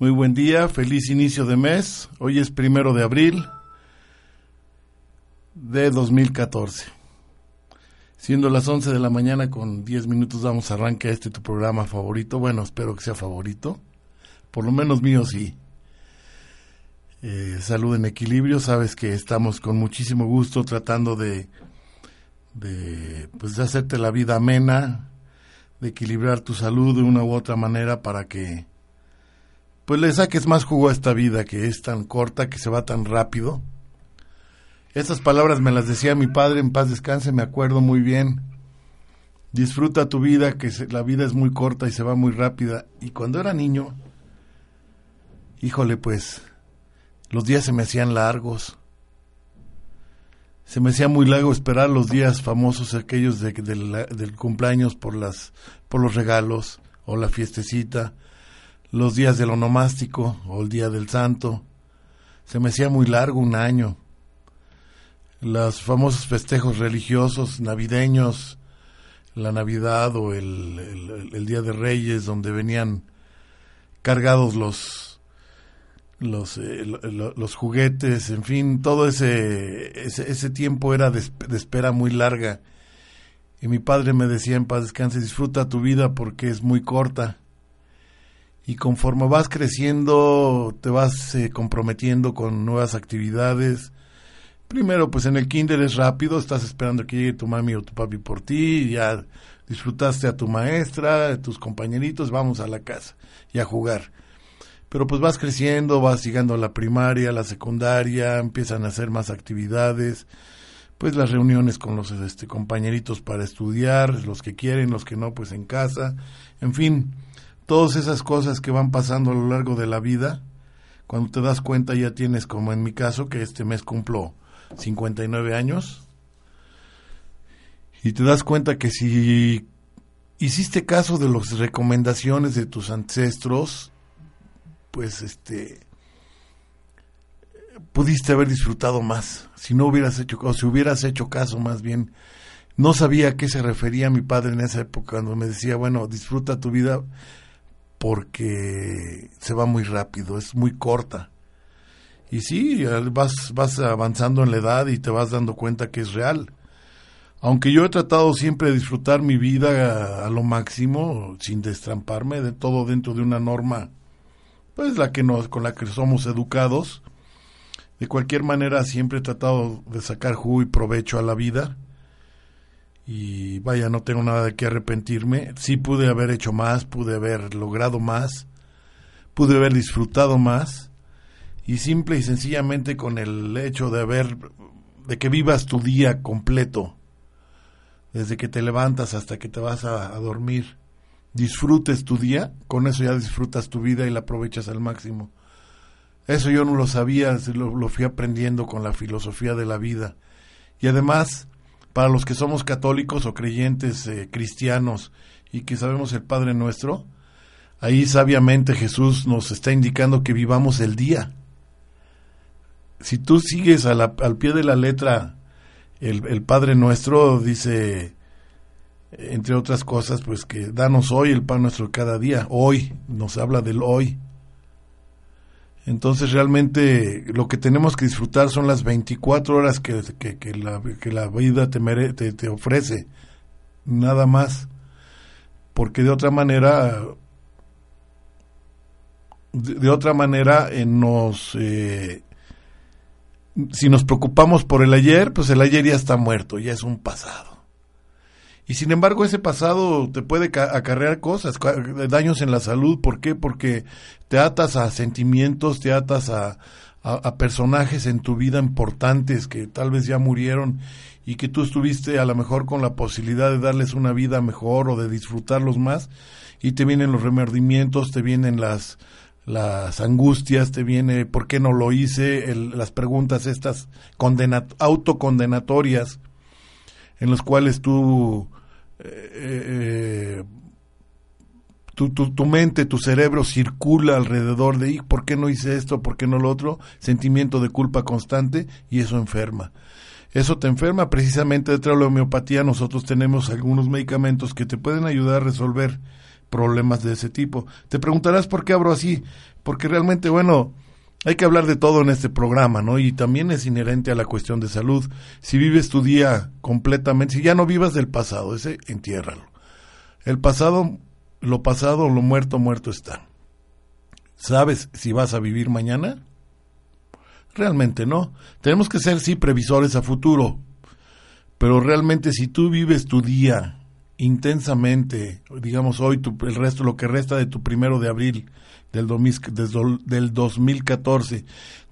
Muy buen día, feliz inicio de mes. Hoy es primero de abril de 2014. Siendo las 11 de la mañana con 10 minutos damos arranque a este tu programa favorito. Bueno, espero que sea favorito. Por lo menos mío sí. Eh, salud en equilibrio. Sabes que estamos con muchísimo gusto tratando de, de, pues de hacerte la vida amena, de equilibrar tu salud de una u otra manera para que pues le saques más jugo a esta vida que es tan corta, que se va tan rápido. Estas palabras me las decía mi padre, en paz descanse, me acuerdo muy bien. Disfruta tu vida, que la vida es muy corta y se va muy rápida. Y cuando era niño, híjole, pues, los días se me hacían largos. Se me hacía muy largo esperar los días famosos, aquellos de, del cumpleaños por, las, por los regalos o la fiestecita los días del onomástico o el día del santo. Se me hacía muy largo un año. Los famosos festejos religiosos navideños, la Navidad o el, el, Día de Reyes, donde venían cargados los, los, eh, los juguetes, en fin, todo ese, ese, tiempo era de, de, espera muy larga. Y mi padre me decía en paz descanse, disfruta tu vida porque es muy corta y conforme vas creciendo te vas eh, comprometiendo con nuevas actividades. Primero, pues en el kinder es rápido, estás esperando que llegue tu mami o tu papi por ti, ya disfrutaste a tu maestra, a tus compañeritos, vamos a la casa y a jugar. Pero pues vas creciendo, vas llegando a la primaria, a la secundaria, empiezan a hacer más actividades, pues las reuniones con los este, compañeritos para estudiar, los que quieren, los que no, pues en casa, en fin, todas esas cosas que van pasando a lo largo de la vida, cuando te das cuenta ya tienes, como en mi caso, que este mes cumplo 59 años, y te das cuenta que si hiciste caso de las recomendaciones de tus ancestros, pues este pudiste haber disfrutado más. Si no hubieras hecho o si hubieras hecho caso más bien no sabía a qué se refería mi padre en esa época cuando me decía bueno disfruta tu vida porque se va muy rápido, es muy corta. Y sí, vas, vas avanzando en la edad y te vas dando cuenta que es real. Aunque yo he tratado siempre de disfrutar mi vida a, lo máximo, sin destramparme, de todo dentro de una norma, pues la que nos, con la que somos educados. De cualquier manera, siempre he tratado de sacar jugo y provecho a la vida y vaya, no tengo nada de qué arrepentirme. Sí pude haber hecho más, pude haber logrado más, pude haber disfrutado más y simple y sencillamente con el hecho de haber de que vivas tu día completo desde que te levantas hasta que te vas a, dormir disfrutes tu día con eso ya disfrutas tu vida y la aprovechas al máximo eso yo no lo sabía lo, lo fui aprendiendo con la filosofía de la vida y además para los que somos católicos o creyentes eh, cristianos y que sabemos el Padre nuestro, ahí sabiamente Jesús nos está indicando que vivamos el día. Si tú sigues al pie de la letra el, el Padre nuestro, dice, entre otras cosas, pues que danos hoy el pan nuestro cada día. Hoy, nos habla del hoy. Entonces realmente lo que tenemos que disfrutar son las 24 horas que, que, la, que la, vida te, te, ofrece, nada más, porque de otra manera, de, otra manera eh, nos, eh, si nos preocupamos por el ayer, pues el ayer ya está muerto, ya es un pasado. Y sin embargo, ese pasado te puede acarrear cosas, daños en la salud. ¿Por qué? Porque te atas a sentimientos, te atas a, a, personajes en tu vida importantes que tal vez ya murieron y que tú estuviste a lo mejor con la posibilidad de darles una vida mejor o de disfrutarlos más y te vienen los remordimientos, te vienen las las angustias, te viene por qué no lo hice, las preguntas estas autocondenatorias en las cuales tú eh, eh, tu, tu, mente, tu cerebro circula alrededor de, ¿por qué no hice esto? ¿Por qué no lo otro? Sentimiento de culpa constante y eso enferma. Eso te enferma. Precisamente detrás de la homeopatía nosotros tenemos algunos medicamentos que te pueden ayudar a resolver problemas de ese tipo. Te preguntarás por qué abro así. Porque realmente, bueno, hay que hablar de todo en este programa, ¿no? Y también es inherente a la cuestión de salud. Si vives tu día completamente, si ya no vivas del pasado, ese entiérralo. El pasado lo pasado, lo muerto, muerto está. ¿Sabes si vas a vivir mañana? Realmente no. Tenemos que ser, sí, previsores a futuro. Pero realmente si tú vives tu día intensamente, digamos hoy, tu, el resto, lo que resta de tu primero de abril del, del 2014,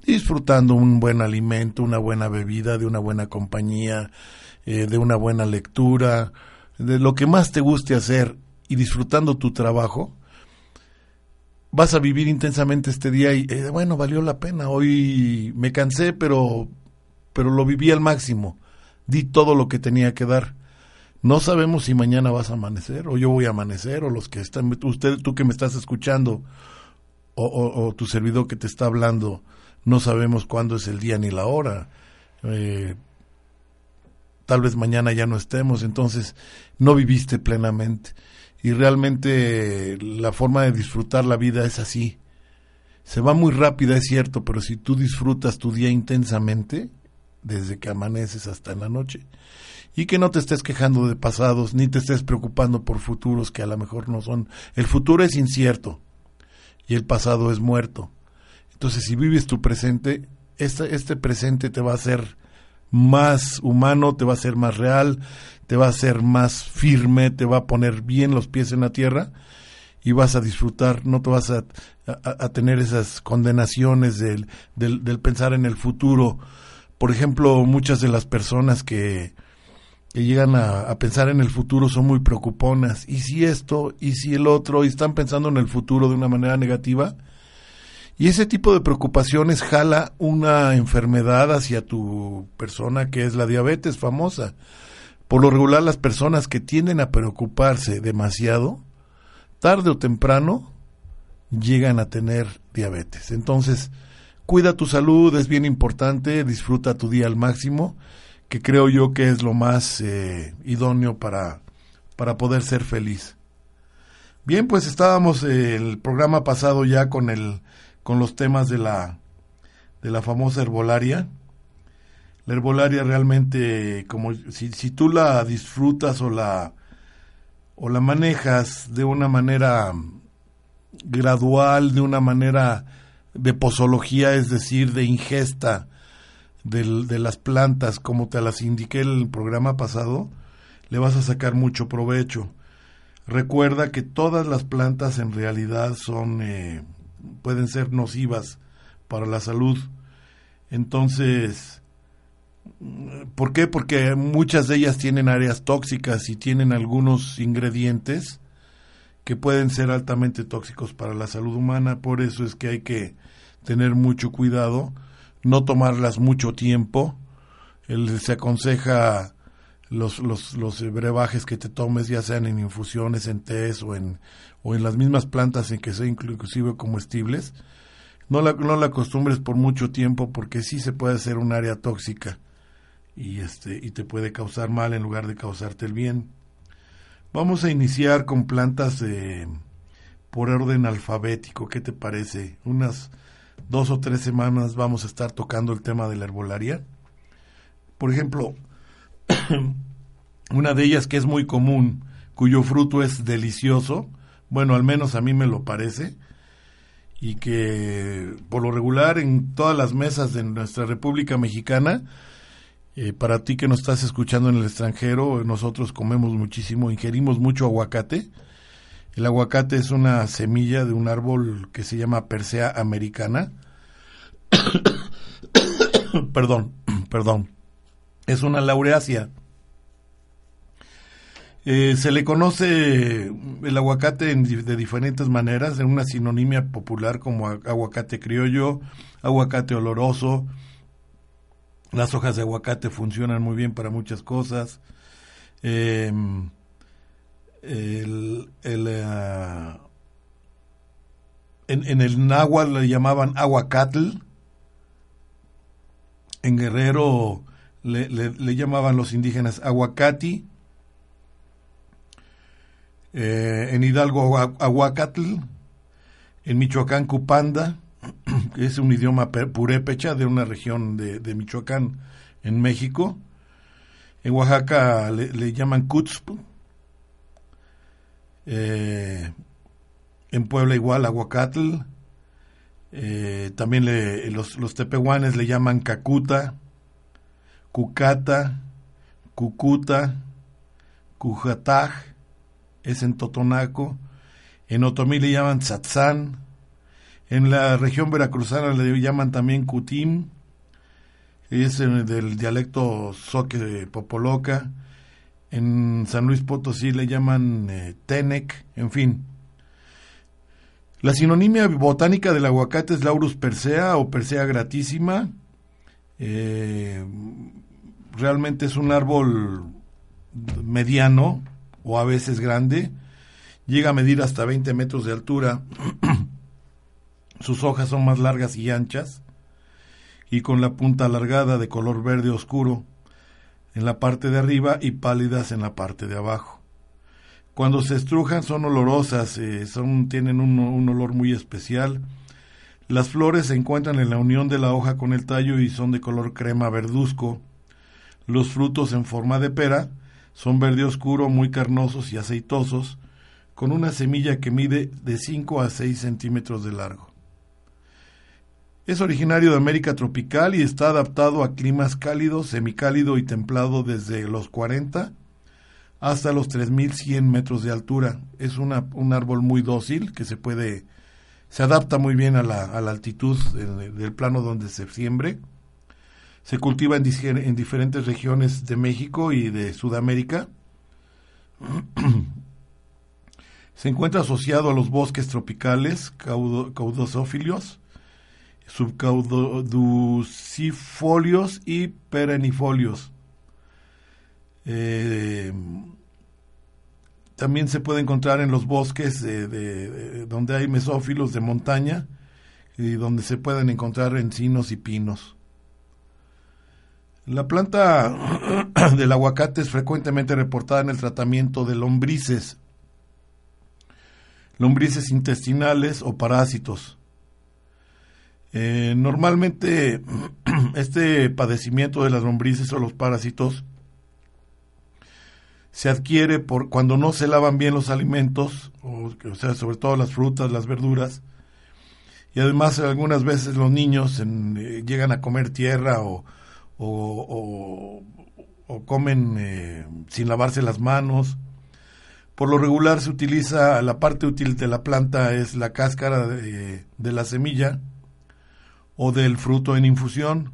disfrutando un buen alimento, una buena bebida, de una buena compañía, eh, de una buena lectura, de lo que más te guste hacer y disfrutando tu trabajo, vas a vivir intensamente este día y eh, bueno, valió la pena. Hoy me cansé, pero pero lo viví al máximo. Di todo lo que tenía que dar. No sabemos si mañana vas a amanecer o yo voy a amanecer o los que están usted tú que me estás escuchando o, tu servidor que te está hablando no sabemos cuándo es el día ni la hora. Eh, tal vez mañana ya no estemos, entonces no viviste plenamente y realmente la forma de disfrutar la vida es así. Se va muy rápida, es cierto, pero si tú disfrutas tu día intensamente, desde que amaneces hasta en la noche, y que no te estés quejando de pasados, ni te estés preocupando por futuros que a lo mejor no son. El futuro es incierto y el pasado es muerto. Entonces, si vives tu presente, este, este presente te va a hacer más humano, te va a ser más real, te va a ser más firme, te va a poner bien los pies en la tierra y vas a disfrutar, no te vas a, a, tener esas condenaciones del, del, del, pensar en el futuro. Por ejemplo, muchas de las personas que, que llegan a, pensar en el futuro son muy preocuponas. ¿Y si esto? ¿Y si el otro? Y están pensando en el futuro de una manera negativa. Y ese tipo de preocupaciones jala una enfermedad hacia tu persona que es la diabetes famosa. Por lo regular las personas que tienden a preocuparse demasiado, tarde o temprano llegan a tener diabetes. Entonces, cuida tu salud, es bien importante, disfruta tu día al máximo, que creo yo que es lo más eh, idóneo para, para poder ser feliz. Bien, pues estábamos eh, el programa pasado ya con el con los temas de la, de la famosa herbolaria. La herbolaria realmente, como si, si tú la disfrutas o la, o la manejas de una manera gradual, de una manera de posología, es decir, de ingesta de, de las plantas, como te las indiqué en el programa pasado, le vas a sacar mucho provecho. Recuerda que todas las plantas en realidad son eh, pueden ser nocivas para la salud. Entonces, ¿por qué? Porque muchas de ellas tienen áreas tóxicas y tienen algunos ingredientes que pueden ser altamente tóxicos para la salud humana. Por eso es que hay que tener mucho cuidado, no tomarlas mucho tiempo. se aconseja los, los, brebajes que te tomes, ya sean en infusiones, en tés o en, o en las mismas plantas en que sea inclusive comestibles, no la, no la acostumbres por mucho tiempo porque sí se puede hacer un área tóxica y, este, y te puede causar mal en lugar de causarte el bien. Vamos a iniciar con plantas de, por orden alfabético, ¿qué te parece? Unas dos o tres semanas vamos a estar tocando el tema de la herbolaria. Por ejemplo, una de ellas que es muy común, cuyo fruto es delicioso, bueno, al menos a mí me lo parece, y que por lo regular en todas las mesas de nuestra República Mexicana, eh, para ti que nos estás escuchando en el extranjero, nosotros comemos muchísimo, ingerimos mucho aguacate. El aguacate es una semilla de un árbol que se llama Persea americana. perdón, perdón, es una laureácea. Eh, se le conoce el aguacate de diferentes maneras, en una sinonimia popular como aguacate criollo, aguacate oloroso. Las hojas de aguacate funcionan muy bien para muchas cosas. Em, el, ah, en, el náhuatl le llamaban aguacatl. En Guerrero le, le llamaban los indígenas aguacati eh, en Hidalgo Aguacatl, en Michoacán Cupanda, que es un idioma purépecha de una región de, Michoacán en México. En Oaxaca le, llaman Cutzp. Eh, en Puebla igual Aguacatl. Eh, también los, los tepehuanes le llaman Cacuta, Cucata, Cucuta, Cujataj es en Totonaco, en Otomí le llaman Tzatzán, en la región veracruzana le llaman también Cutim, es del dialecto soque popoloca, en San Luis Potosí le llaman eh, Tenec, en fin. La sinonimia botánica del aguacate es Laurus persea o persea gratísima. Eh, realmente es un árbol mediano, o a veces grande, llega a medir hasta 20 metros de altura, sus hojas son más largas y anchas, y con la punta alargada de color verde oscuro en la parte de arriba y pálidas en la parte de abajo. Cuando se estrujan son olorosas, eh, tienen un, un olor muy especial. Las flores se encuentran en la unión de la hoja con el tallo y son de color crema verduzco. Los frutos en forma de pera son verde oscuro, muy carnosos y aceitosos, con una semilla que mide de 5 a 6 centímetros de largo. Es originario de América tropical y está adaptado a climas cálidos, semicálido y templado desde los 40 hasta los 3.100 metros de altura. Es una, un árbol muy dócil que se puede, se adapta muy bien a la, a la altitud del plano donde se siembre se cultiva en, en diferentes regiones de México y de Sudamérica. se encuentra asociado a los bosques tropicales caudosófilios, subcauducifolios y perennifolios. Eh, también se puede encontrar en los bosques donde hay mesófilos de montaña y donde se pueden encontrar encinos y pinos. La planta del aguacate es frecuentemente reportada en el tratamiento de lombrices, lombrices intestinales o parásitos. Eh, normalmente este padecimiento de las lombrices o los parásitos se adquiere por cuando no se lavan bien los alimentos, o, sea, sobre todo las frutas, las verduras, y además algunas veces los niños eh, llegan a comer tierra o, comen eh, sin lavarse las manos. Por lo regular se utiliza, la parte útil de la planta es la cáscara de la semilla o del fruto en infusión,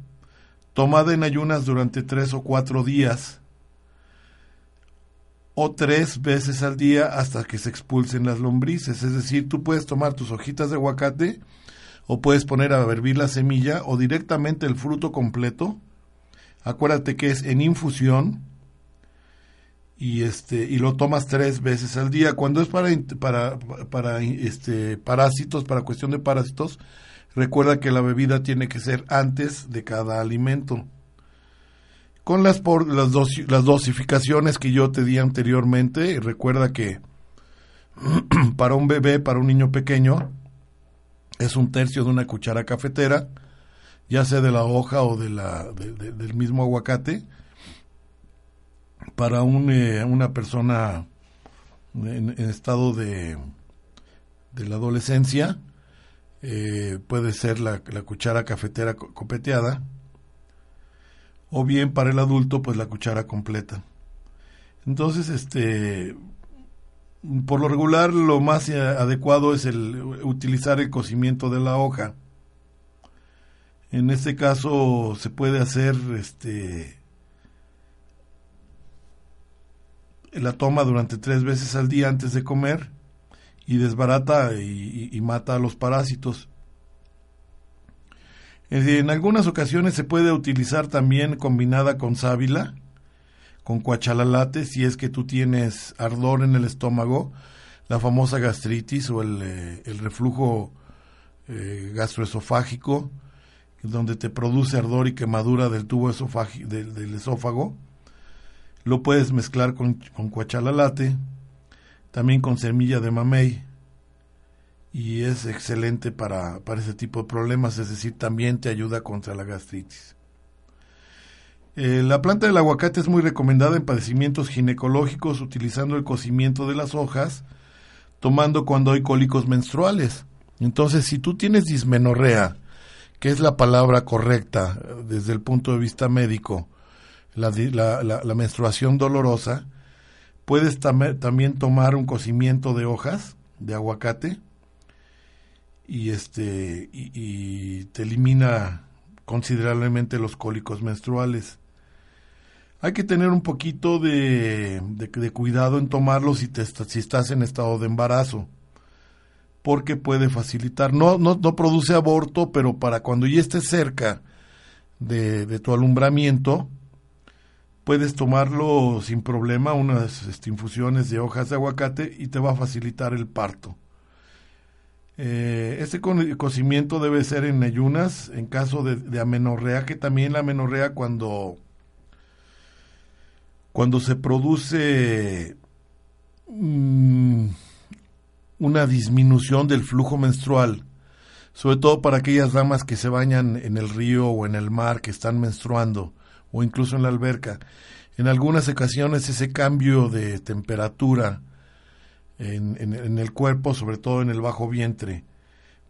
tomada en ayunas durante tres o cuatro días o tres veces al día hasta que se expulsen las lombrices. Es decir, tú puedes tomar tus hojitas de aguacate o puedes poner a hervir la semilla o directamente el fruto completo Acuérdate que es en infusión y este y lo tomas tres veces al día. Cuando es para para para este parásitos, para cuestión de parásitos, recuerda que la bebida tiene que ser antes de cada alimento. Con las por, las, las dosificaciones que yo te di anteriormente, recuerda que para un bebé, para un niño pequeño, es un tercio de una cuchara cafetera ya sea de la hoja o de la, del mismo aguacate, para un, eh, una persona en, estado de, de la adolescencia, eh, puede ser la, la, cuchara cafetera copeteada, o bien para el adulto, pues la cuchara completa. Entonces, este, por lo regular, lo más eh, adecuado es el utilizar el cocimiento de la hoja En este caso se puede hacer este la toma durante tres veces al día antes de comer y desbarata y, mata a los parásitos. En algunas ocasiones se puede utilizar también combinada con sábila, con cuachalalate, si es que tú tienes ardor en el estómago, la famosa gastritis o el, eh, reflujo eh, gastroesofágico, donde te produce ardor y quemadura del tubo del esófago lo puedes mezclar con, con cuachalalate, también con semilla de mamey. Y es excelente para, para ese tipo de problemas, es decir, también te ayuda contra la gastritis. Eh, la planta del aguacate es muy recomendada en padecimientos ginecológicos utilizando el cocimiento de las hojas, tomando cuando hay cólicos menstruales. Entonces, si tú tienes dismenorrea, que es la palabra correcta desde el punto de vista médico, la, menstruación dolorosa, puedes también tomar un cocimiento de hojas de aguacate y este y, te elimina considerablemente los cólicos menstruales. Hay que tener un poquito de, de, cuidado en tomarlo si, te, si estás en estado de embarazo, porque puede facilitar, no, no, no produce aborto, pero para cuando ya estés cerca de, de tu alumbramiento, puedes tomarlo sin problema, unas este, infusiones de hojas de aguacate y te va a facilitar el parto. Eh, este cocimiento debe ser en ayunas en caso de, amenorrea, que también la amenorrea cuando, cuando se produce mm, una disminución del flujo menstrual, sobre todo para aquellas damas que se bañan en el río o en el mar, que están menstruando o incluso en la alberca. En algunas ocasiones ese cambio de temperatura en, en, el cuerpo, sobre todo en el bajo vientre,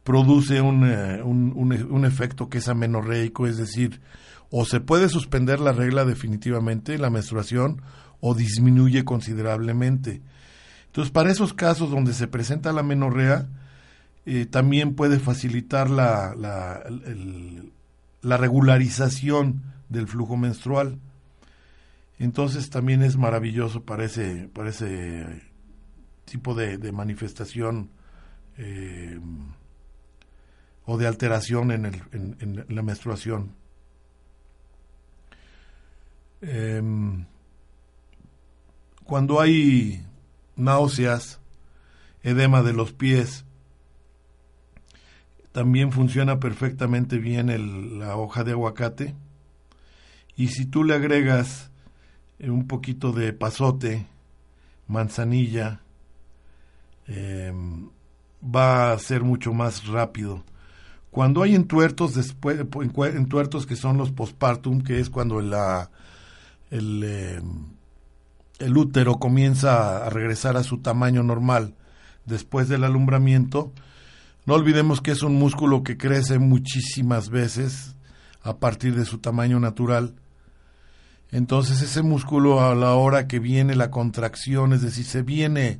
produce un, eh, un, un, efecto que es amenorreico, es decir, o se puede suspender la regla definitivamente, la menstruación, o disminuye considerablemente. Entonces, para esos casos donde se presenta la menorrea, eh, también puede facilitar la, la regularización del flujo menstrual. Entonces también es maravilloso para ese, para ese tipo de, manifestación eh, o de alteración en, el, en, la menstruación. Em, cuando hay náuseas, edema de los pies, también funciona perfectamente bien la hoja de aguacate y si tú le agregas eh, un poquito de pasote, manzanilla, em, va a ser mucho más rápido. Cuando hay entuertos, después, entuertos que son los postpartum, que es cuando el, em, el útero comienza a regresar a su tamaño normal después del alumbramiento, no olvidemos que es un músculo que crece muchísimas veces a partir de su tamaño natural entonces ese músculo a la hora que viene la contracción, es decir, se viene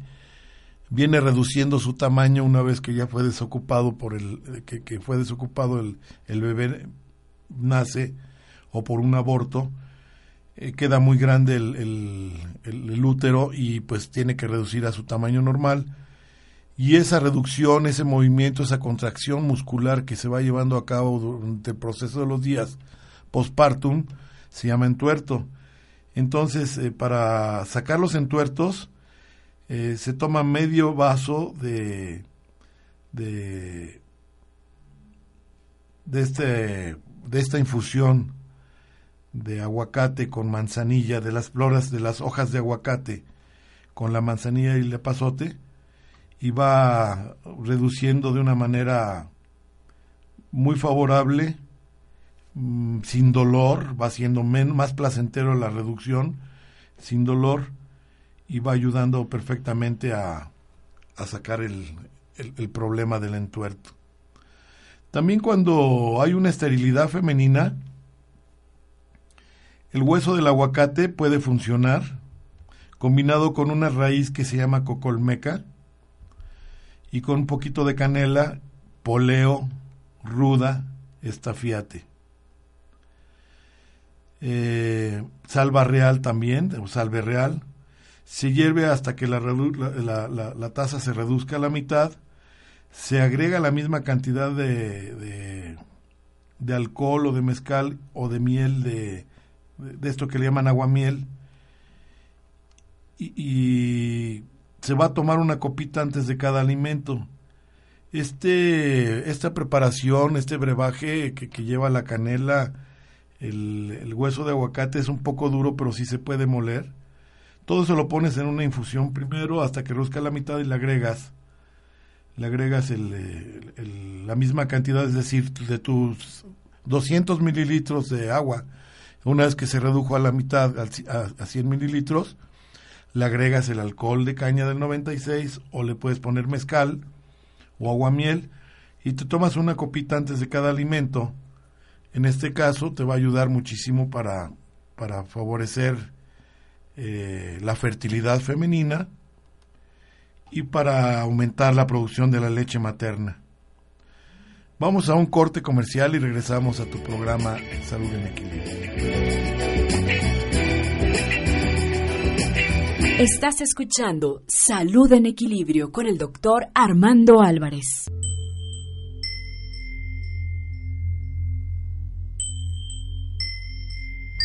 viene reduciendo su tamaño una vez que ya fue desocupado por el que, fue desocupado el, el, bebé nace o por un aborto eh, queda muy grande el, el, el, útero y pues tiene que reducir a su tamaño normal. Y esa reducción ese movimiento esa contracción muscular que se va llevando a cabo durante el proceso de los días postpartum se llama entuerto. Entonces, eh, para sacar los entuertos, eh, se toma medio vaso de, de, este, de esta infusión de aguacate con manzanilla, de las floras, de las hojas de aguacate con la manzanilla y el pasote, y va reduciendo de una manera muy favorable Mm, sin dolor, va siendo más placentero la reducción, sin dolor, y va ayudando perfectamente a, a sacar el, el, problema del entuerto. También cuando hay una esterilidad femenina, el hueso del aguacate puede funcionar combinado con una raíz que se llama cocolmeca y con un poquito de canela, poleo, ruda, estafiate. Eh, salva real también, o salve real. Se hierve hasta que la, la, taza se reduzca a la mitad. Se agrega la misma cantidad de, de, alcohol o de mezcal o de miel de, de esto que le llaman aguamiel. Y, y se va a tomar una copita antes de cada alimento. Este, esta preparación, este brebaje que lleva la canela, el, hueso de aguacate es un poco duro, pero sí se puede moler. Todo eso lo pones en una infusión primero hasta que rosca la mitad y le agregas. Le agregas el, la misma cantidad, es decir, de tus 200 mililitros de agua. Una vez que se redujo a la mitad, a, a 100 mililitros, le agregas el alcohol de caña del 96 o le puedes poner mezcal o aguamiel y te tomas una copita antes de cada alimento en este caso te va a ayudar muchísimo para, para favorecer eh, la fertilidad femenina y para aumentar la producción de la leche materna. Vamos a un corte comercial y regresamos a tu programa Salud en Equilibrio. Estás escuchando Salud en Equilibrio con el doctor Armando Álvarez.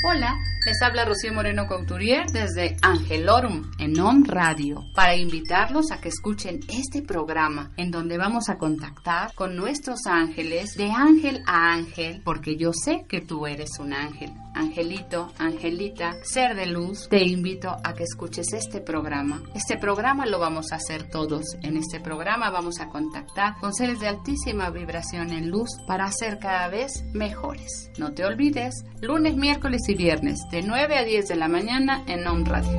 Hola, les habla Rocío Moreno Couturier desde Angelorum en OM Radio para invitarlos a que escuchen este programa en donde vamos a contactar con nuestros ángeles de ángel a ángel porque yo sé que tú eres un ángel. Angelito, Angelita, ser de luz, te invito a que escuches este programa. Este programa lo vamos a hacer todos. En este programa vamos a contactar con seres de altísima vibración en luz para ser cada vez mejores. No te olvides, lunes, miércoles y viernes de 9 a 10 de la mañana en On Radio.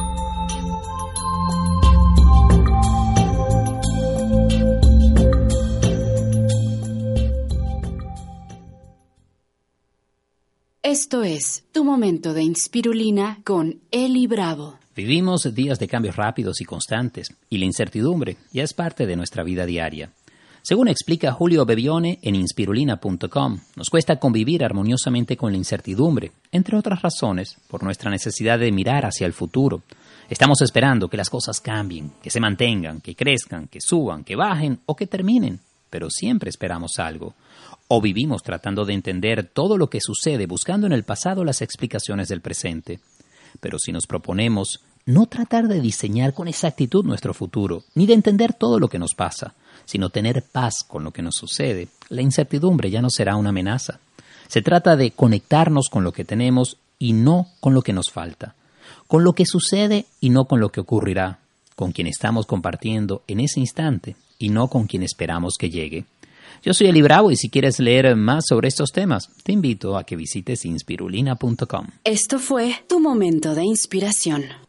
Esto es Tu Momento de Inspirulina con Eli Bravo. Vivimos días de cambios rápidos y constantes, y la incertidumbre ya es parte de nuestra vida diaria. Según explica Julio Bebione en inspirulina.com, nos cuesta convivir armoniosamente con la incertidumbre, entre otras razones, por nuestra necesidad de mirar hacia el futuro. Estamos esperando que las cosas cambien, que se mantengan, que crezcan, que suban, que bajen o que terminen, pero siempre esperamos algo o vivimos tratando de entender todo lo que sucede buscando en el pasado las explicaciones del presente. Pero si nos proponemos no tratar de diseñar con exactitud nuestro futuro, ni de entender todo lo que nos pasa, sino tener paz con lo que nos sucede, la incertidumbre ya no será una amenaza. Se trata de conectarnos con lo que tenemos y no con lo que nos falta, con lo que sucede y no con lo que ocurrirá, con quien estamos compartiendo en ese instante y no con quien esperamos que llegue. Yo soy Eli Bravo y si quieres leer más sobre estos temas, te invito a que visites inspirulina.com. Esto fue tu momento de inspiración.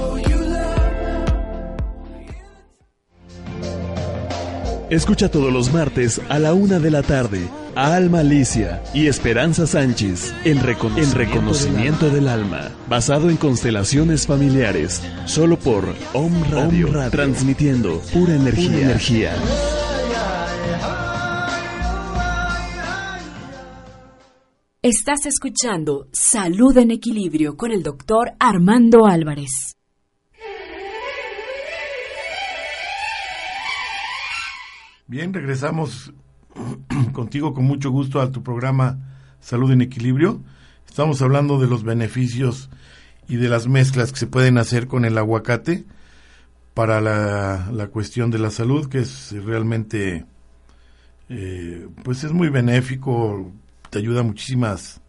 Escucha todos los martes a la una de la tarde a Alma Alicia y Esperanza Sánchez en, reconocimiento, del, alma. basado en constelaciones familiares, solo por Om Radio, transmitiendo pura energía. energía. Estás escuchando Salud en Equilibrio con el doctor Armando Álvarez. Bien, regresamos contigo con mucho gusto a tu programa Salud en Equilibrio. Estamos hablando de los beneficios y de las mezclas que se pueden hacer con el aguacate para la, cuestión de la salud, que es realmente, eh, pues es muy benéfico, te ayuda muchísimas,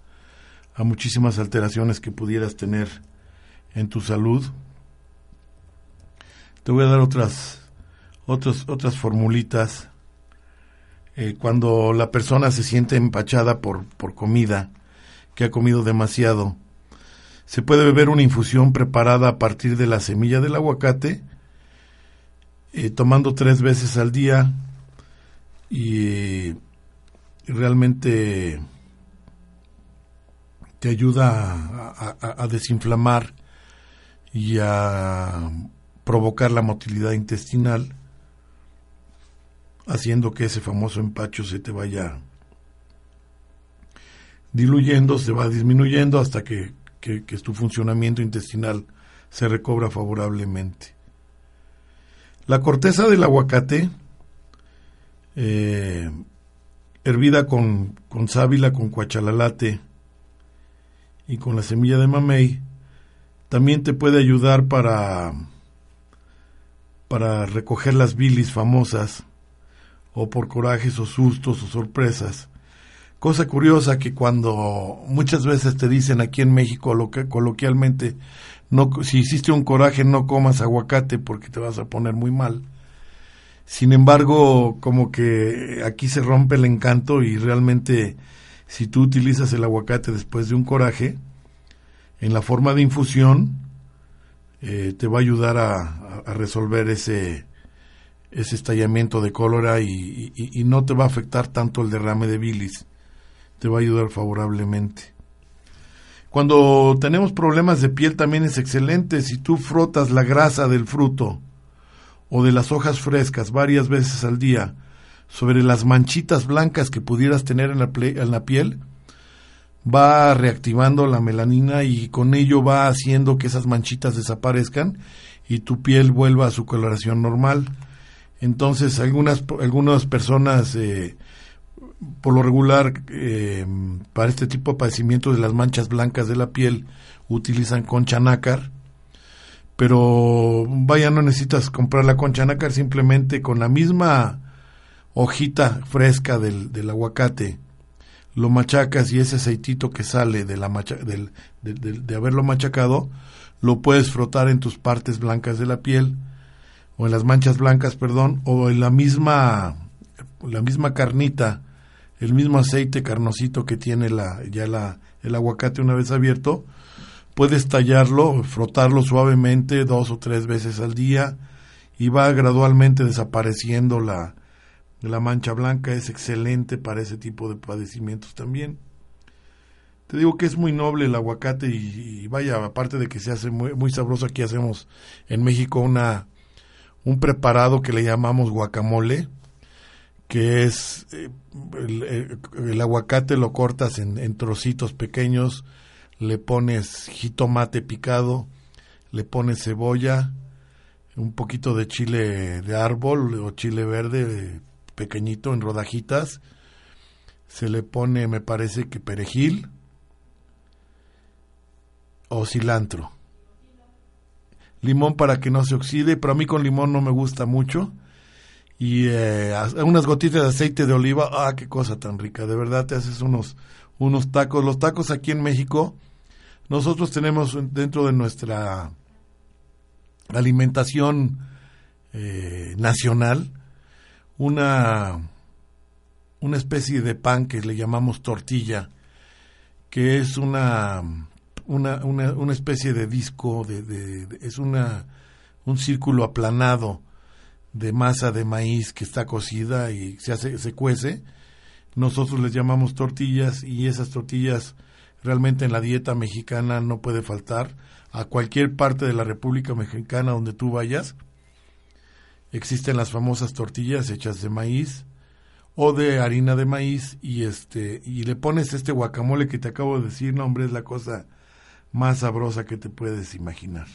a muchísimas alteraciones que pudieras tener en tu salud. Te voy a dar otras, otras, otras formulitas eh, cuando la persona se siente empachada por, por comida, que ha comido demasiado. Se puede beber una infusión preparada a partir de la semilla del aguacate eh, tomando tres veces al día y realmente te ayuda a, desinflamar y a provocar la motilidad intestinal, haciendo que ese famoso empacho se te vaya diluyendo, se va disminuyendo hasta que, que tu funcionamiento intestinal se recobra favorablemente. La corteza del aguacate, eh, hervida con, con sábila, con cuachalalate y con la semilla de mamey, también te puede ayudar para, para recoger las bilis famosas, o por corajes o sustos o sorpresas. Cosa curiosa que cuando muchas veces te dicen aquí en México coloquialmente no, si hiciste un coraje no comas aguacate porque te vas a poner muy mal. Sin embargo, como que aquí se rompe el encanto y realmente si tú utilizas el aguacate después de un coraje, en la forma de infusión, eh, te va a ayudar a, resolver ese, ese estallamiento de cólera y, no te va a afectar tanto el derrame de bilis. Te va a ayudar favorablemente. Cuando tenemos problemas de piel también es excelente si tú frotas la grasa del fruto o de las hojas frescas varias veces al día sobre las manchitas blancas que pudieras tener en la piel, va reactivando la melanina y con ello va haciendo que esas manchitas desaparezcan y tu piel vuelva a su coloración normal. Entonces algunas, algunas personas eh, por lo regular, eh, para este tipo de padecimientos de las manchas blancas de la piel, utilizan concha nácar. Pero vaya, no necesitas comprar la concha nácar, simplemente con la misma hojita fresca del, del aguacate, lo machacas y ese aceitito que sale de, la macha, del, de, de haberlo machacado, lo puedes frotar en tus partes blancas de la piel, o en las manchas blancas, perdón, o en la misma, la misma carnita el mismo aceite carnosito que tiene la, ya la, el aguacate una vez abierto, puedes tallarlo, frotarlo suavemente dos o tres veces al día y va gradualmente desapareciendo la, la mancha blanca. Es excelente para ese tipo de padecimientos también. Te digo que es muy noble el aguacate y, vaya, aparte de que se hace muy, muy sabroso, aquí hacemos en México una, un preparado que le llamamos guacamole que es eh, el, aguacate lo cortas en, trocitos pequeños, le pones jitomate picado, le pones cebolla, un poquito de chile de árbol o chile verde pequeñito en rodajitas, se le pone, me parece que perejil o cilantro. Limón para que no se oxide, pero a mí con limón no me gusta mucho y eh, unas gotitas de aceite de oliva, ah, qué cosa tan rica, de verdad te haces unos, unos tacos. Los tacos aquí en México, nosotros tenemos dentro de nuestra alimentación eh, nacional una, una especie de pan que le llamamos tortilla, que es una, una, una, una especie de disco, de, de, es una, un círculo aplanado de masa de maíz que está cocida y se hace, se cuece. Nosotros les llamamos tortillas y esas tortillas realmente en la dieta mexicana no puede faltar. A cualquier parte de la República Mexicana donde tú vayas, existen las famosas tortillas hechas de maíz o de harina de maíz y este y le pones este guacamole que te acabo de decir, no hombre, es la cosa más sabrosa que te puedes imaginar.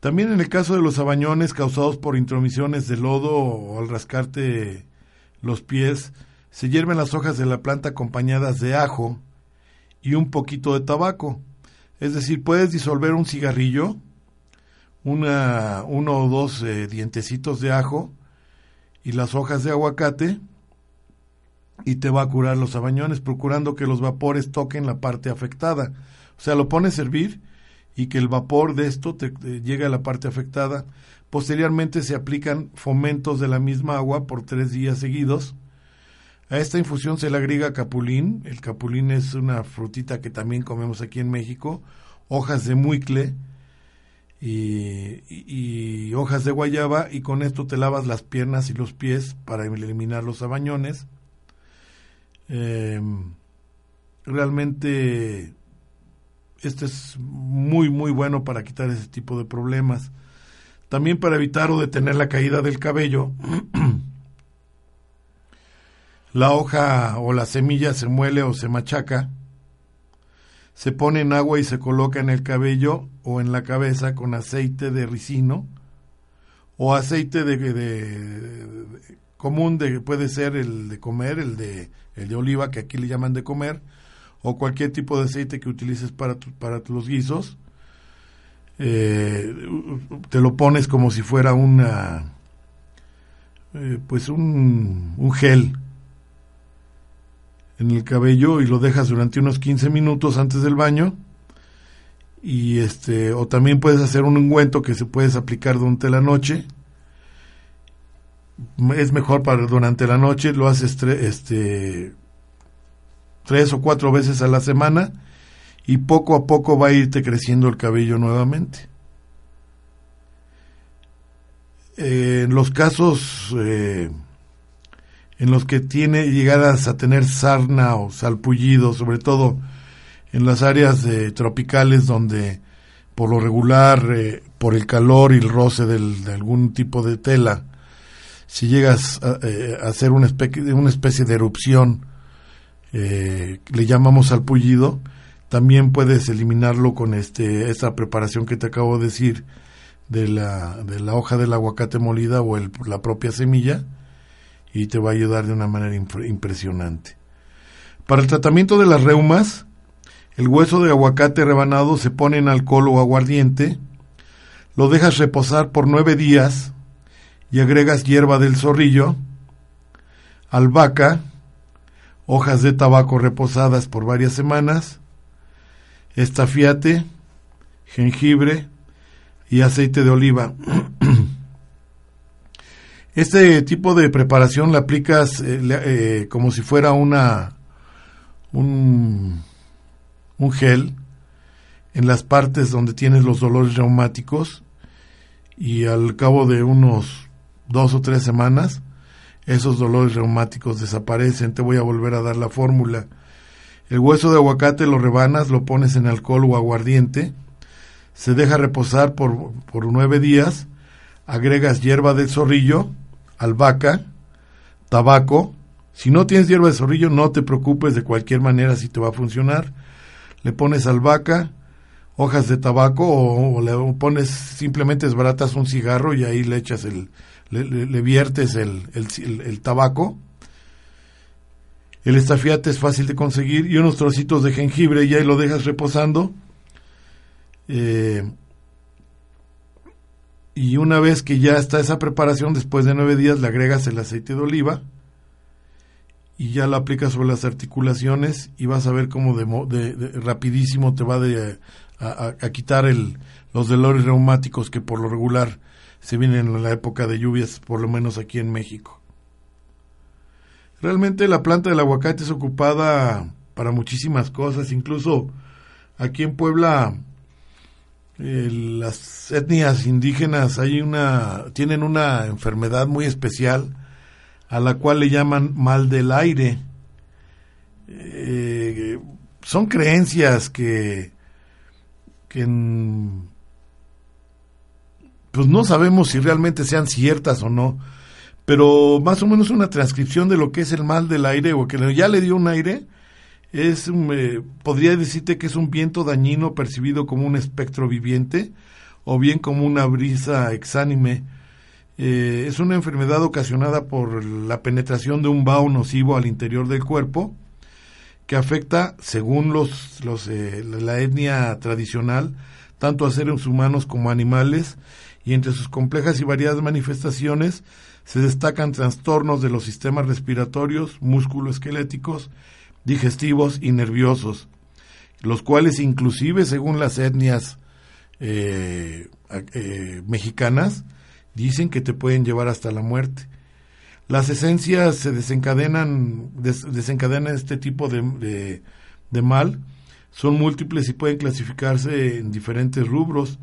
También en el caso de los abañones causados por intromisiones de lodo o al rascarte los pies, se hierven las hojas de la planta acompañadas de ajo y un poquito de tabaco. Es decir, puedes disolver un cigarrillo, una, uno o dos eh, dientecitos de ajo y las hojas de aguacate y te va a curar los abañones, procurando que los vapores toquen la parte afectada. O sea, lo pones a hervir y que el vapor de esto te, llegue a la parte afectada. Posteriormente se aplican fomentos de la misma agua por tres días seguidos. A esta infusión se le agrega capulín. El capulín es una frutita que también comemos aquí en México. Hojas de muicle y, hojas de guayaba y con esto te lavas las piernas y los pies para eliminar los abañones. Em, realmente este es muy muy bueno para quitar ese tipo de problemas. También para evitar o detener la caída del cabello. la hoja o la semilla se muele o se machaca se pone en agua y se coloca en el cabello o en la cabeza con aceite de ricino o aceite de, común de puede ser el de comer, el de el de oliva que aquí le llaman de comer o cualquier tipo de aceite que utilices para para los guisos. Eh, te lo pones como si fuera una eh, pues un, un gel en el cabello y lo dejas durante unos 15 minutos antes del baño. Y este, o también puedes hacer un ungüento que se puedes aplicar durante la noche. Es mejor para durante la noche, lo haces este, tres o cuatro veces a la semana y poco a poco va a irte creciendo el cabello nuevamente. Eh, en los casos eh, en los que tiene llegadas a tener sarna o salpullido, sobre todo en las áreas tropicales donde por lo regular, eh, por el calor y el roce de algún tipo de tela, si llegas a, eh, hacer una especie de erupción, eh, le llamamos salpullido, también puedes eliminarlo con esta preparación que te acabo de decir de la, de la hoja del aguacate molida o la propia semilla y te va a ayudar de una manera impresionante. Para el tratamiento de las reumas, el hueso de aguacate rebanado se pone en alcohol o aguardiente, lo dejas reposar por nueve días y agregas hierba del zorrillo, albahaca, hojas de tabaco reposadas por varias semanas, estafiate, jengibre y aceite de oliva. Este tipo de preparación la aplicas eh, eh, como si fuera una un, un gel en las partes donde tienes los dolores reumáticos y al cabo de unos dos o tres semanas esos dolores reumáticos desaparecen. Te voy a volver a dar la fórmula. El hueso de aguacate lo rebanas, lo pones en alcohol o aguardiente, se deja reposar por, por nueve días, agregas hierba del zorrillo, albahaca, tabaco. Si no tienes hierba de zorrillo, no te preocupes de cualquier manera si te va a funcionar. Le pones albahaca, hojas de tabaco o, le pones simplemente esbaratas un cigarro y ahí le echas el, le, viertes el, el, tabaco. El estafiate es fácil de conseguir y unos trocitos de jengibre y ahí lo dejas reposando. Eh, y una vez que ya está esa preparación, después de nueve días le agregas el aceite de oliva y ya lo aplicas sobre las articulaciones y vas a ver cómo de, rapidísimo te va a, quitar el, los dolores reumáticos que por lo regular se vienen en la época de lluvias, por lo menos aquí en México. Realmente la planta del aguacate es ocupada para muchísimas cosas, incluso aquí en Puebla eh, las etnias indígenas hay una tienen una enfermedad muy especial a la cual le llaman mal del aire. Eh, son creencias que, que pues no sabemos si realmente sean ciertas o no, pero más o menos una transcripción de lo que es el mal del aire o que ya le dio un aire es eh, podría decirte que es un viento dañino percibido como un espectro viviente o bien como una brisa exánime. Eh, es una enfermedad ocasionada por la penetración de un vaho nocivo al interior del cuerpo que afecta, según los, los eh, la etnia tradicional, tanto a seres humanos como animales, y entre sus complejas y variadas manifestaciones se destacan trastornos de los sistemas respiratorios, musculoesqueléticos, digestivos y nerviosos, los cuales inclusive según las etnias eh, eh, mexicanas dicen que te pueden llevar hasta la muerte. Las esencias se desencadenan, desencadenan este tipo de, de, mal, son múltiples y pueden clasificarse en diferentes rubros,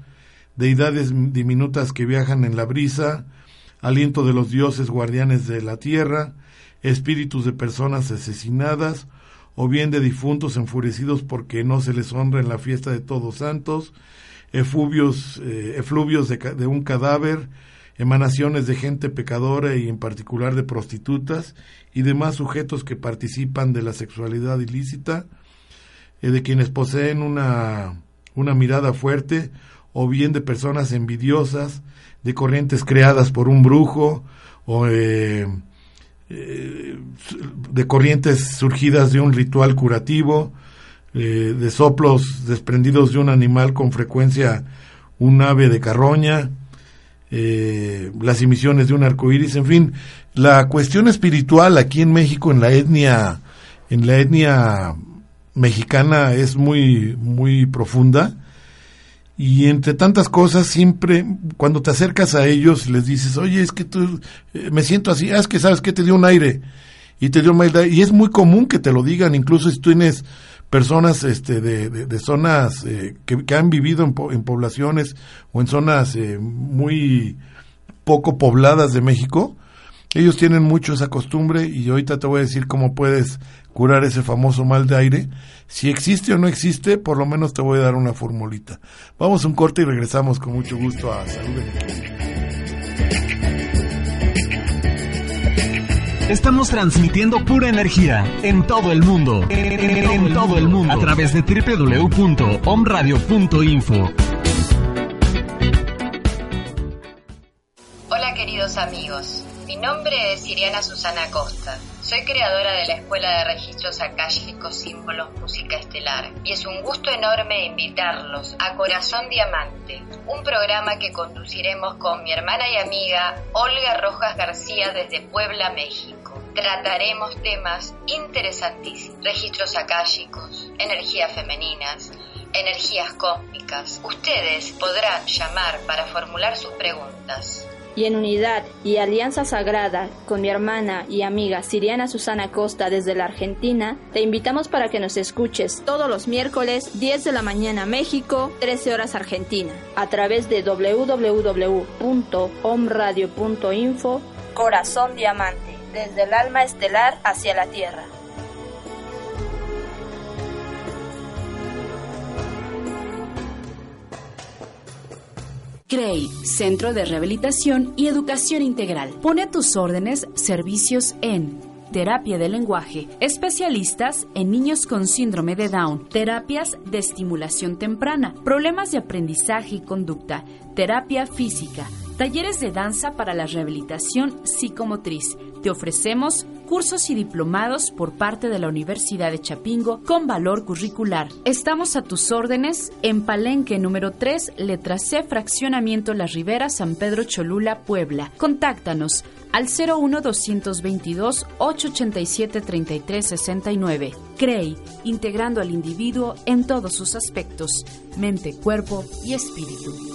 deidades diminutas que viajan en la brisa, aliento de los dioses guardianes de la tierra, espíritus de personas asesinadas, o bien de difuntos enfurecidos porque no se les honra en la fiesta de todos santos, efluvios, eh, efluvios de, de, un cadáver, emanaciones de gente pecadora y en particular de prostitutas y demás sujetos que participan de la sexualidad ilícita, eh, de quienes poseen una, una mirada fuerte, o bien de personas envidiosas, de corrientes creadas por un brujo, o eh, eh, de corrientes surgidas de un ritual curativo, eh, de soplos desprendidos de un animal con frecuencia un ave de carroña, eh, las emisiones de un arco iris, en fin, la cuestión espiritual aquí en México, en la etnia, en la etnia mexicana es muy, muy profunda. Y entre tantas cosas, siempre cuando te acercas a ellos, les dices, oye, es que tú, eh, me siento así, ah, es que sabes que te dio un aire, y te dio un aire, y es muy común que te lo digan, incluso si tú tienes personas este, de, de, zonas eh, que, que, han vivido en, en, poblaciones o en zonas eh, muy poco pobladas de México, ellos tienen mucho esa costumbre y ahorita te voy a decir cómo puedes curar ese famoso mal de aire. Si existe o no existe, por lo menos te voy a dar una formulita. Vamos a un corte y regresamos con mucho gusto a Salud Estamos transmitiendo pura energía en todo el mundo. En, todo el mundo. A través de www.omradio.info. Hola queridos amigos. Mi nombre es Iriana Susana Costa. Soy creadora de la Escuela de Registros Akáshicos Símbolos Música Estelar y es un gusto enorme invitarlos a Corazón Diamante, un programa que conduciremos con mi hermana y amiga Olga Rojas García desde Puebla, México. Trataremos temas interesantísimos, registros akáshicos, energías femeninas, energías cósmicas. Ustedes podrán llamar para formular sus preguntas y en unidad y alianza sagrada con mi hermana y amiga Siriana Susana Costa desde la Argentina, te invitamos para que nos escuches todos los miércoles 10 de la mañana México, 13 horas Argentina, a través de www.omradio.info Corazón Diamante, desde el alma estelar hacia la tierra. CREI, Centro de Rehabilitación y Educación Integral. Pone a tus órdenes servicios en terapia de lenguaje, especialistas en niños con síndrome de Down, terapias de estimulación temprana, problemas de aprendizaje y conducta, terapia física, talleres de danza para la rehabilitación psicomotriz. Te ofrecemos cursos y diplomados por parte de la Universidad de Chapingo con valor curricular. Estamos a tus órdenes en Palenque número 3, letra C, fraccionamiento La Ribera, San Pedro Cholula, Puebla. Contáctanos al 01 222 887 3369. CREI, integrando al individuo en todos sus aspectos, mente, cuerpo y espíritu.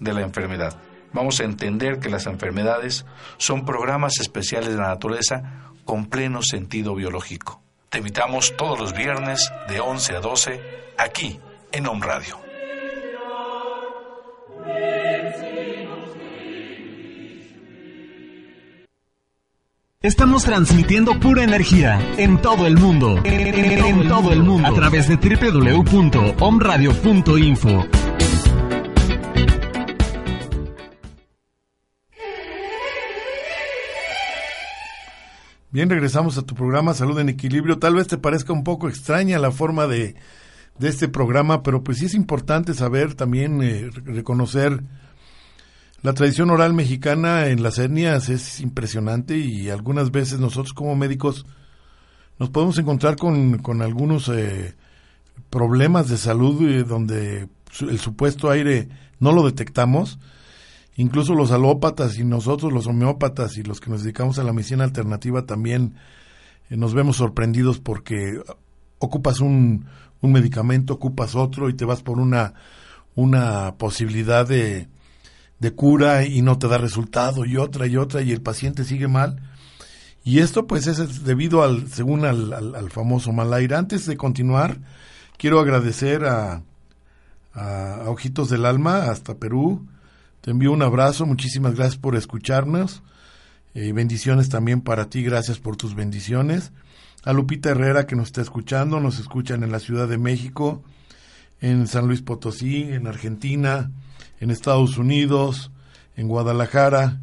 de la enfermedad. Vamos a entender que las enfermedades son programas especiales de la naturaleza con pleno sentido biológico. Te invitamos todos los viernes de 11 a 12 aquí en Home Radio. Estamos transmitiendo pura energía en todo el mundo. En, todo el mundo. A través de www.omradio.info. Bien, regresamos a tu programa Salud en Equilibrio. Tal vez te parezca un poco extraña la forma de, de este programa, pero pues sí es importante saber también eh, reconocer la tradición oral mexicana en las etnias es impresionante y algunas veces nosotros como médicos nos podemos encontrar con, con algunos eh, problemas de salud eh, donde el supuesto aire no lo detectamos. Incluso los alópatas y nosotros, los homeópatas y los que nos dedicamos a la medicina alternativa también eh, nos vemos sorprendidos porque ocupas un, un medicamento, ocupas otro y te vas por una, una posibilidad de, de cura y no te da resultado y otra y otra y el paciente sigue mal. Y esto pues es debido al, según al, al, famoso mal aire. Antes de continuar, quiero agradecer a, a, Ojitos del Alma hasta Perú. Te envío un abrazo, muchísimas gracias por escucharnos. y bendiciones también para ti, gracias por tus bendiciones. A Lupita Herrera que nos está escuchando, nos escuchan en la Ciudad de México, en San Luis Potosí, en Argentina, en Estados Unidos, en Guadalajara,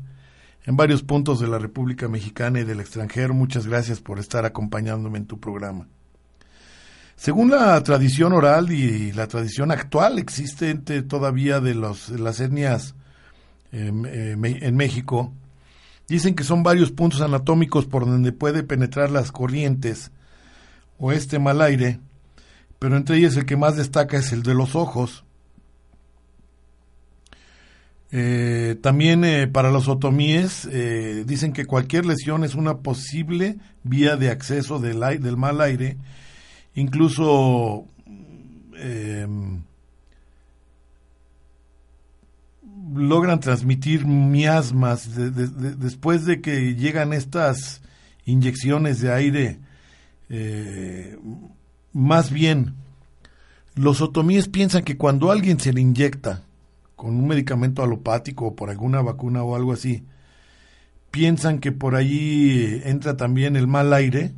en varios puntos de la República Mexicana y del extranjero. Muchas gracias por estar acompañándome en tu programa. Según la tradición oral y la tradición actual existente todavía de, los, las etnias en México, dicen que son varios puntos anatómicos por donde puede penetrar las corrientes o este mal aire, pero entre ellos el que más destaca es el de los ojos, eh, también eh, para los otomíes eh, dicen que cualquier lesión es una posible vía de acceso del, del mal aire, incluso logran transmitir miasmas después de que llegan estas inyecciones de aire. más bien, los otomíes piensan que cuando alguien se le inyecta con un medicamento alopático o por alguna vacuna o algo así, piensan que por allí entra también el mal aire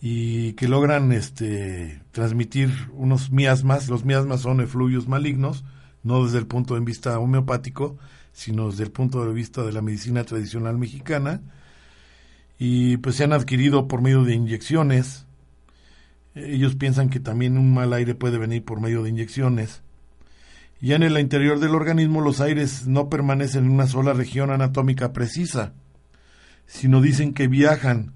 y que logran este transmitir unos miasmas, los miasmas son efluvios malignos, no desde el punto de vista homeopático, sino desde el punto de vista de la medicina tradicional mexicana, y pues se han adquirido por medio de inyecciones. Ellos piensan que también un mal aire puede venir por medio de inyecciones ya en el interior del organismo los aires no permanecen en una sola región anatómica precisa, sino dicen que viajan,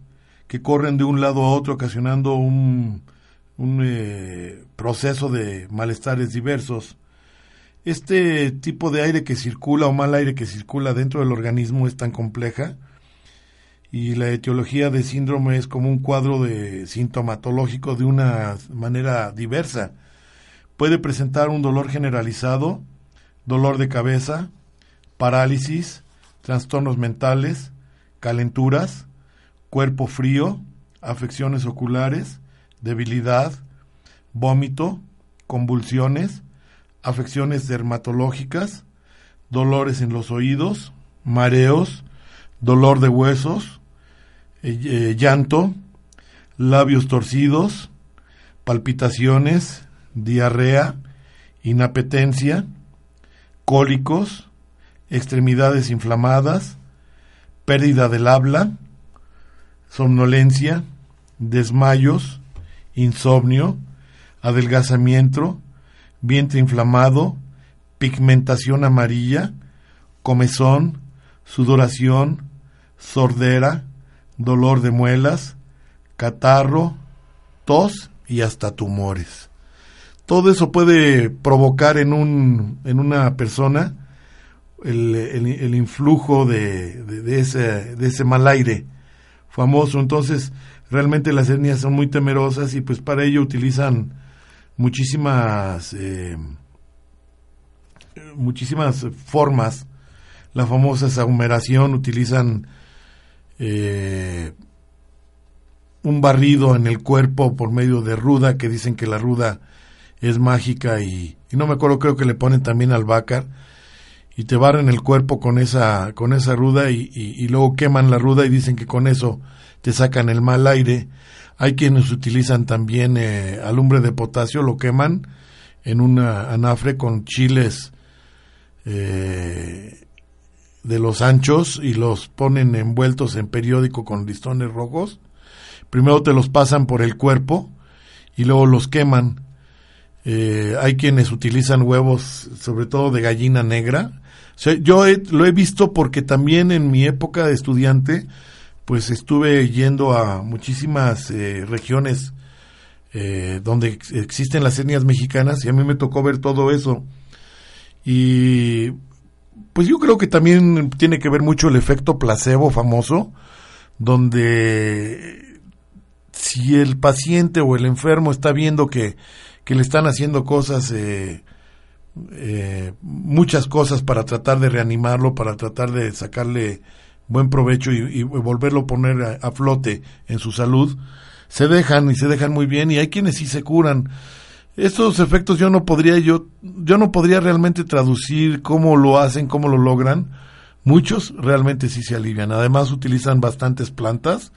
que corren de un lado a otro ocasionando un, un eh, proceso de malestares diversos. Este tipo de aire que circula o mal aire que circula dentro del organismo es tan compleja y la etiología de síndrome es como un cuadro de sintomatológico de una manera diversa. Puede presentar un dolor generalizado, dolor de cabeza, parálisis, trastornos mentales, calenturas, cuerpo frío, afecciones oculares, debilidad, vómito, convulsiones, afecciones dermatológicas, dolores en los oídos, mareos, dolor de huesos, eh, eh, llanto, labios torcidos, palpitaciones, diarrea, inapetencia, cólicos, extremidades inflamadas, pérdida del habla, somnolencia, desmayos, insomnio, adelgazamiento, vientre inflamado, pigmentación amarilla, comezón, sudoración, sordera, dolor de muelas, catarro, tos y hasta tumores todo eso puede provocar en, un, en una persona el, el, influjo de, de, ese, de ese mal aire famoso. Entonces, realmente las etnias son muy temerosas y pues para ello utilizan muchísimas, eh, muchísimas formas. La famosa sahumeración, utilizan eh, un barrido en el cuerpo por medio de ruda, que dicen que la ruda es mágica y, no me acuerdo, creo que le ponen también albahaca y te barren el cuerpo con esa, con esa ruda y, luego queman la ruda y dicen que con eso te sacan el mal aire. Hay quienes utilizan también eh, alumbre de potasio, lo queman en una anafre con chiles eh, de los anchos y los ponen envueltos en periódico con listones rojos. Primero te los pasan por el cuerpo y luego los queman eh, hay quienes utilizan huevos, sobre todo de gallina negra. yo lo he visto porque también en mi época de estudiante pues estuve yendo a muchísimas eh, regiones eh, donde existen las etnias mexicanas y a mí me tocó ver todo eso. Y pues yo creo que también tiene que ver mucho el efecto placebo famoso, donde si el paciente o el enfermo está viendo que, que le están haciendo cosas, eh, muchas cosas para tratar de reanimarlo, para tratar de sacarle buen provecho y, volverlo a poner a, flote en su salud, se dejan y se dejan muy bien y hay quienes sí se curan. Estos efectos yo no podría yo yo no podría realmente traducir cómo lo hacen, cómo lo logran. Muchos realmente sí se alivian. Además utilizan bastantes plantas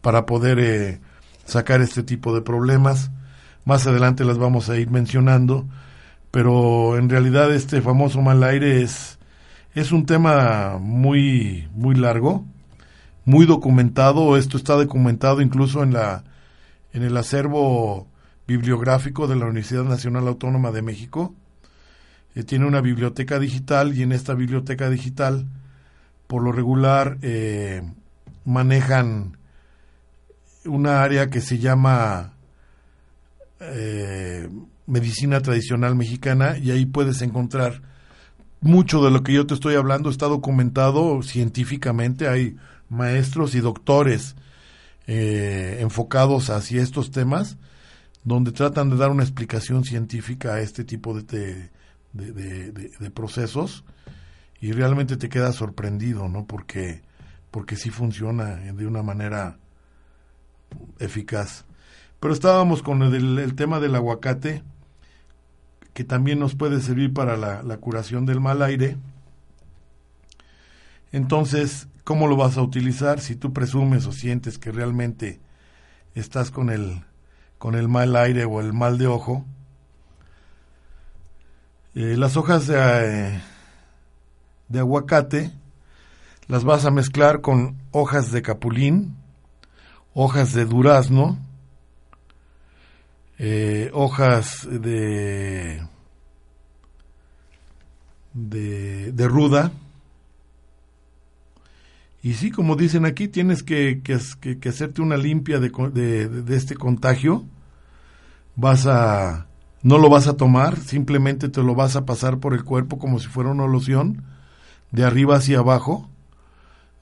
para poder eh, sacar este tipo de problemas. Más adelante las vamos a ir mencionando, pero en realidad este famoso mal aire es es un tema muy muy largo, muy documentado. Esto está documentado incluso en la en el acervo bibliográfico de la Universidad Nacional Autónoma de México. Eh, tiene una biblioteca digital y en esta biblioteca digital, por lo regular, eh, manejan una área que se llama eh, medicina tradicional mexicana y ahí puedes encontrar mucho de lo que yo te estoy hablando está documentado científicamente hay maestros y doctores enfocados hacia estos temas donde tratan de dar una explicación científica a este tipo de, de, procesos y realmente te quedas sorprendido, ¿no? Porque, porque sí funciona de una manera eficaz. Pero estábamos con el, tema del aguacate, que también nos puede servir para la, curación del mal aire. Entonces, ¿cómo lo vas a utilizar? Si tú presumes o sientes que realmente estás con el con el mal aire o el mal de ojo. Eh, las hojas de, eh, de aguacate las vas a mezclar con hojas de capulín, hojas de durazno, eh, hojas de, de, ruda. Y sí, como dicen aquí, tienes que, que, que hacerte una limpia de, de, de este contagio vas a no lo vas a tomar, simplemente te lo vas a pasar por el cuerpo como si fuera una loción, de arriba hacia abajo.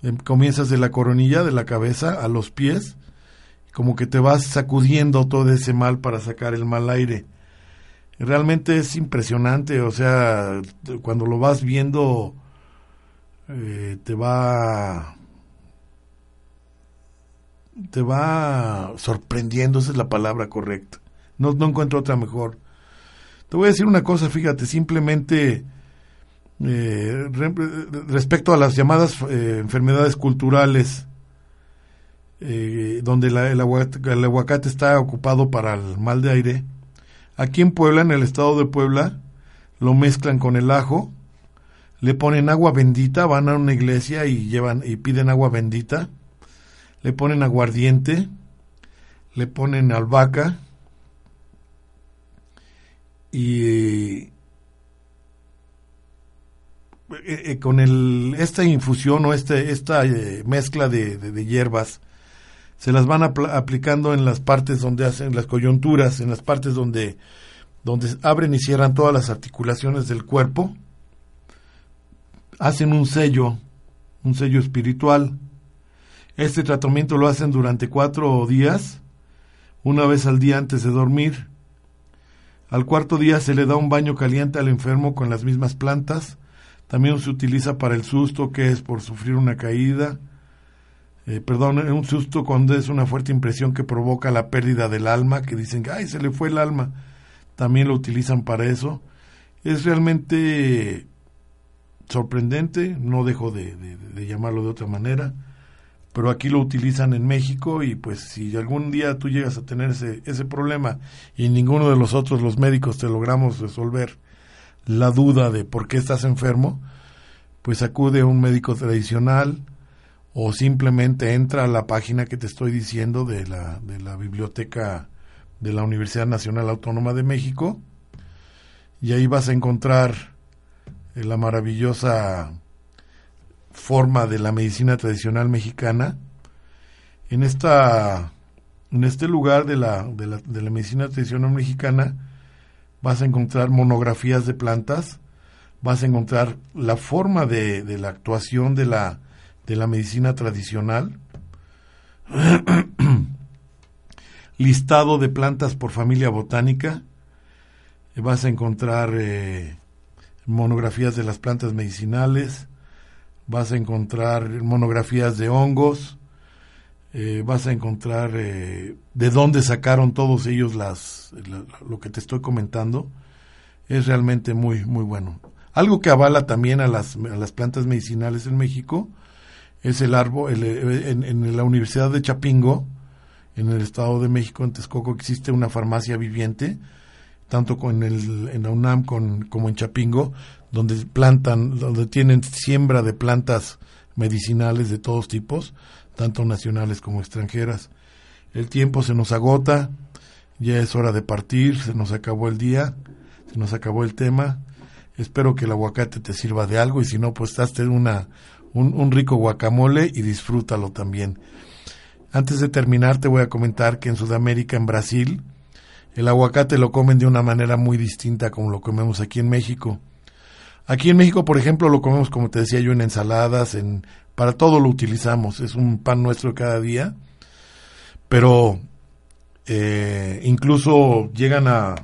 Em, comienzas de la coronilla de la cabeza a los pies, como que te vas sacudiendo todo ese mal para sacar el mal aire. Realmente es impresionante, o sea, cuando lo vas viendo, eh, te va te va sorprendiendo, esa es la palabra correcta. No, no encuentro otra mejor. Te voy a decir una cosa, fíjate, simplemente eh, respecto a las llamadas eh, enfermedades culturales, eh, donde el, aguacate, está ocupado para el mal de aire, aquí en Puebla, en el estado de Puebla, lo mezclan con el ajo, le ponen agua bendita, van a una iglesia y llevan y piden agua bendita, le ponen aguardiente, le ponen albahaca, y eh, eh, con el, esta infusión o este, esta eh, mezcla de, hierbas, se las van aplicando en las partes donde hacen las coyunturas, en las partes donde, donde abren y cierran todas las articulaciones del cuerpo, hacen un sello, un sello espiritual. Este tratamiento lo hacen durante cuatro días, una vez al día antes de dormir al cuarto día se le da un baño caliente al enfermo con las mismas plantas. También se utiliza para el susto, que es por sufrir una caída. Eh, perdón, un susto cuando es una fuerte impresión que provoca la pérdida del alma, que dicen, ay, se le fue el alma. También lo utilizan para eso. Es realmente sorprendente, no dejo de llamarlo de otra manera pero aquí lo utilizan en México y pues si algún día tú llegas a tener ese, ese problema y ninguno de los otros, los médicos, te logramos resolver la duda de por qué estás enfermo, pues acude a un médico tradicional o simplemente entra a la página que te estoy diciendo de la, de la biblioteca de la Universidad Nacional Autónoma de México y ahí vas a encontrar la maravillosa forma de la medicina tradicional mexicana, En, esta, en este lugar de la, de la, de la medicina tradicional mexicana vas a encontrar monografías de plantas, vas a encontrar la forma de, de la actuación de la, de la medicina tradicional, listado de plantas por familia botánica, vas a encontrar eh, monografías de las plantas medicinales, vas a encontrar monografías de hongos, eh, vas a encontrar eh, de dónde sacaron todos ellos las, lo que te estoy comentando. Es realmente muy, muy bueno. Algo que avala también a las, a las plantas medicinales en México es el árbol, en, en, la Universidad de Chapingo, en el Estado de México, en Texcoco, existe una farmacia viviente tanto con el, en la UNAM con, como en Chapingo, donde plantan, donde tienen siembra de plantas medicinales de todos tipos, tanto nacionales como extranjeras. El tiempo se nos agota, ya es hora de partir, se nos acabó el día, se nos acabó el tema. Espero que el aguacate te sirva de algo y si no, pues hazte una, un, rico guacamole y disfrútalo también. Antes de terminar, te voy a comentar que en Sudamérica, en Brasil, el aguacate lo comen de una manera muy distinta como lo comemos aquí en México. Aquí en México, por ejemplo, lo comemos como te decía yo en ensaladas, en para todo lo utilizamos, es un pan nuestro cada día. Pero eh, incluso llegan a,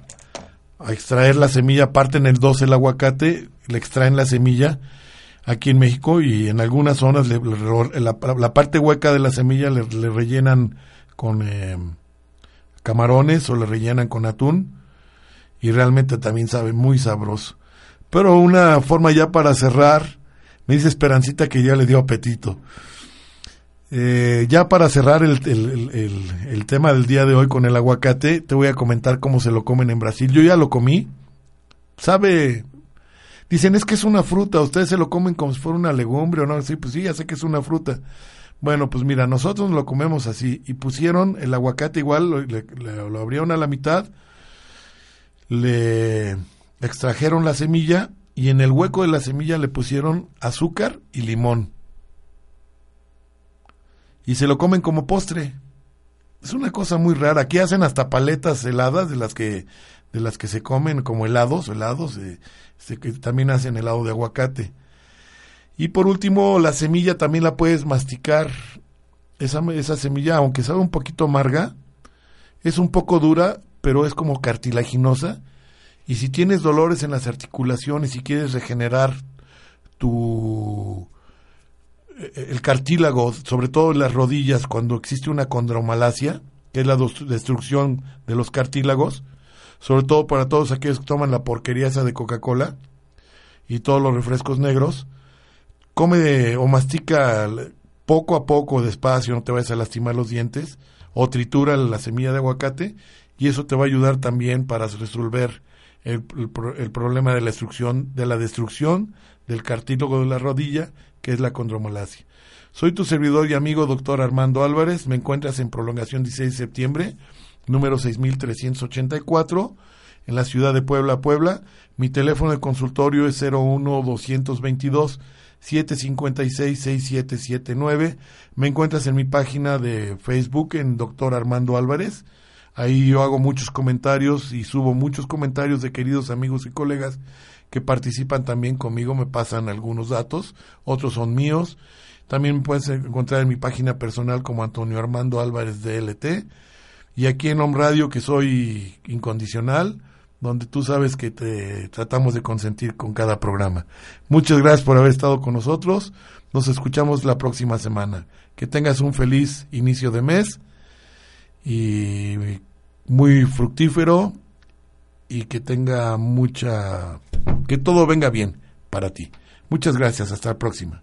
a, extraer la semilla, parten el 12 el aguacate, le extraen la semilla aquí en México y en algunas zonas la, parte hueca de la semilla le, rellenan con eh, camarones o le rellenan con atún y realmente también sabe muy sabroso. Pero una forma ya para cerrar, me dice Esperancita que ya le dio apetito. Eh, ya para cerrar el, el, tema del día de hoy con el aguacate, te voy a comentar cómo se lo comen en Brasil. Yo ya lo comí. Sabe, dicen es que es una fruta, ustedes se lo comen como si fuera una legumbre o no. Sí, pues sí, ya sé que es una fruta. Bueno, pues mira, nosotros lo comemos así y pusieron el aguacate igual, lo, abrieron a la mitad, le extrajeron la semilla y en el hueco de la semilla le pusieron azúcar y limón. Y se lo comen como postre. Es una cosa muy rara. Aquí hacen hasta paletas heladas de las que de las que se comen como helados, helados, eh, que también hacen helado de aguacate. Y por último, la semilla también la puedes masticar. Esa, esa semilla, aunque sabe un poquito amarga, es un poco dura, pero es como cartilaginosa. Y si tienes dolores en las articulaciones y quieres regenerar tu eh, el cartílago, sobre todo en las rodillas, cuando existe una condromalacia, que es la destrucción de los cartílagos, sobre todo para todos aquellos que toman la porquería esa de Coca-Cola y todos los refrescos negros, come o mastica poco a poco, despacio, no te vayas a lastimar los dientes, o tritura la semilla de aguacate, y eso te va a ayudar también para resolver el, problema de la destrucción, de la destrucción del cartílago de la rodilla, que es la condromalacia. Soy tu servidor y amigo doctor Armando Álvarez, me encuentras en prolongación 16 de septiembre, número 6384, en la ciudad de Puebla, Puebla. Mi teléfono de consultorio es 01 222 756-6779. Me encuentras en mi página de Facebook en Doctor Armando Álvarez. Ahí yo hago muchos comentarios y subo muchos comentarios de queridos amigos y colegas que participan también conmigo, me pasan algunos datos, otros son míos. También me puedes encontrar en mi página personal como Antonio Armando Álvarez DLT. Y aquí en Home Radio, que soy incondicional, donde tú sabes que te tratamos de consentir con cada programa. Muchas gracias por haber estado con nosotros. Nos escuchamos la próxima semana. Que tengas un feliz inicio de mes y muy fructífero y que tenga mucha que todo venga bien para ti. Muchas gracias, hasta la próxima.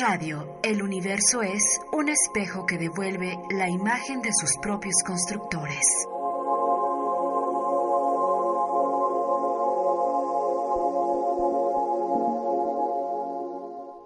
Radio, el universo es un espejo que devuelve la imagen de sus propios constructores.